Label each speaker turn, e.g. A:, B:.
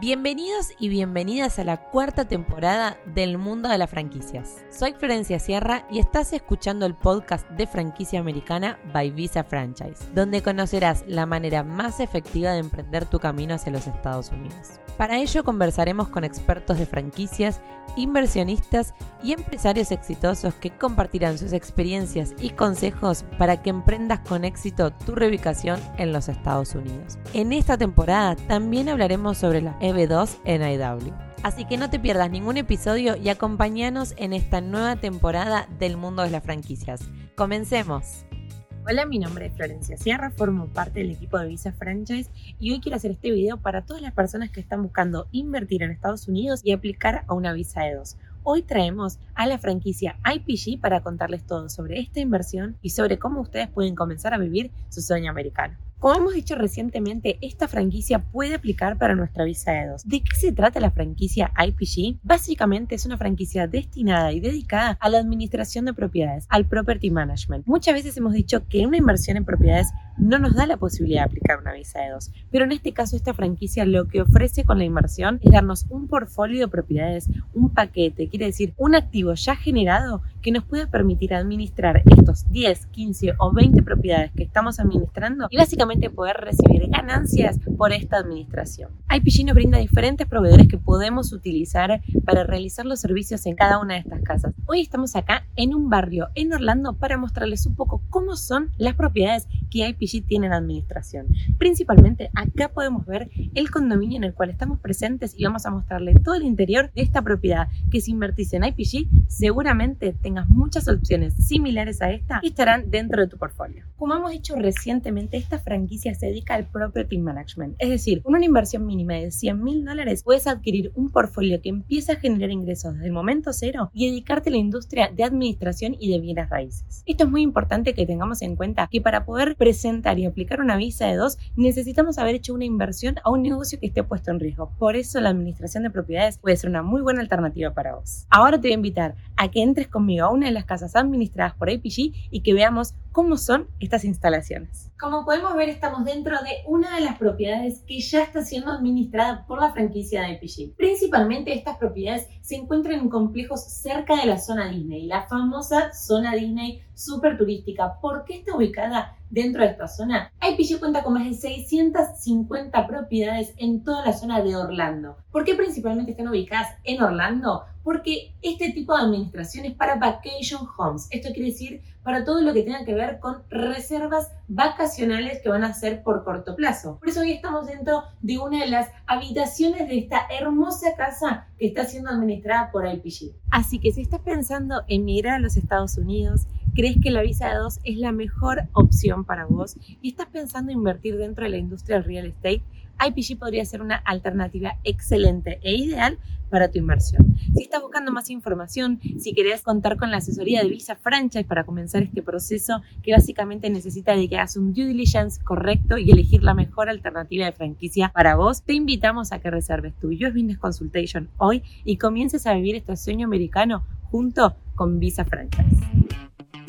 A: Bienvenidos y bienvenidas a la cuarta temporada del mundo de las franquicias. Soy Florencia Sierra y estás escuchando el podcast de franquicia americana by Visa Franchise, donde conocerás la manera más efectiva de emprender tu camino hacia los Estados Unidos. Para ello conversaremos con expertos de franquicias, inversionistas y empresarios exitosos que compartirán sus experiencias y consejos para que emprendas con éxito tu reubicación en los Estados Unidos. En esta temporada también hablaremos sobre la EB2 en IW. Así que no te pierdas ningún episodio y acompáñanos en esta nueva temporada del mundo de las franquicias. Comencemos. Hola, mi nombre es Florencia Sierra, formo parte del equipo de Visa Franchise y hoy quiero hacer este video para todas las personas que están buscando invertir en Estados Unidos y aplicar a una visa de 2 Hoy traemos a la franquicia IPG para contarles todo sobre esta inversión y sobre cómo ustedes pueden comenzar a vivir su sueño americano. Como hemos dicho recientemente, esta franquicia puede aplicar para nuestra visa de 2 ¿De qué se trata la franquicia IPG? Básicamente es una franquicia destinada y dedicada a la administración de propiedades, al property management. Muchas veces hemos dicho que una inversión en propiedades no nos da la posibilidad de aplicar una visa de 2 pero en este caso esta franquicia lo que ofrece con la inversión es darnos un portfolio de propiedades, un paquete, quiere decir un activo ya generado que nos pueda permitir administrar estos 10, 15 o 20 propiedades que estamos administrando y básicamente poder recibir ganancias por esta administración. IPG nos brinda diferentes proveedores que podemos utilizar para realizar los servicios en cada una de estas casas. Hoy estamos acá en un barrio en Orlando para mostrarles un poco cómo son las propiedades que IPG tiene en administración. Principalmente acá podemos ver el condominio en el cual estamos presentes y vamos a mostrarle todo el interior de esta propiedad que si invertís en IPG seguramente tengas muchas opciones similares a esta y estarán dentro de tu portfolio. Como hemos dicho recientemente, esta franquicia se dedica al property management. Es decir, con una inversión mínima de 100 mil dólares puedes adquirir un portfolio que empieza a generar ingresos desde el momento cero y dedicarte a la industria de administración y de bienes raíces. Esto es muy importante que tengamos en cuenta que para poder presentar y aplicar una visa de dos necesitamos haber hecho una inversión a un negocio que esté puesto en riesgo. Por eso la administración de propiedades puede ser una muy buena alternativa para vos. Ahora te voy a invitar a que entres conmigo a una de las casas administradas por APG y que veamos cómo son estas instalaciones. Como podemos ver, estamos dentro de una de las propiedades que ya está siendo administrada por la franquicia de APG. Principalmente estas propiedades se encuentran en complejos cerca de la zona Disney, la famosa zona Disney super turística. ¿Por qué está ubicada dentro de esta zona? IPG cuenta con más de 650 propiedades en toda la zona de Orlando. ¿Por qué principalmente están ubicadas en Orlando? Porque este tipo de administración es para vacation homes. Esto quiere decir para todo lo que tenga que ver con reservas vacacionales que van a ser por corto plazo. Por eso hoy estamos dentro de una de las habitaciones de esta hermosa casa que está siendo administrada por IPG. Así que si estás pensando en migrar a los Estados Unidos, crees que la visa de dos es la mejor opción para vos y estás pensando en invertir dentro de la industria del real estate, IPG podría ser una alternativa excelente e ideal para tu inversión. Si estás buscando más información, si querés contar con la asesoría de Visa Franchise para comenzar este proceso que básicamente necesita de que hagas un due diligence correcto y elegir la mejor alternativa de franquicia para vos, te invitamos a que reserves tu US Business Consultation hoy y comiences a vivir este sueño americano junto con Visa Franchise.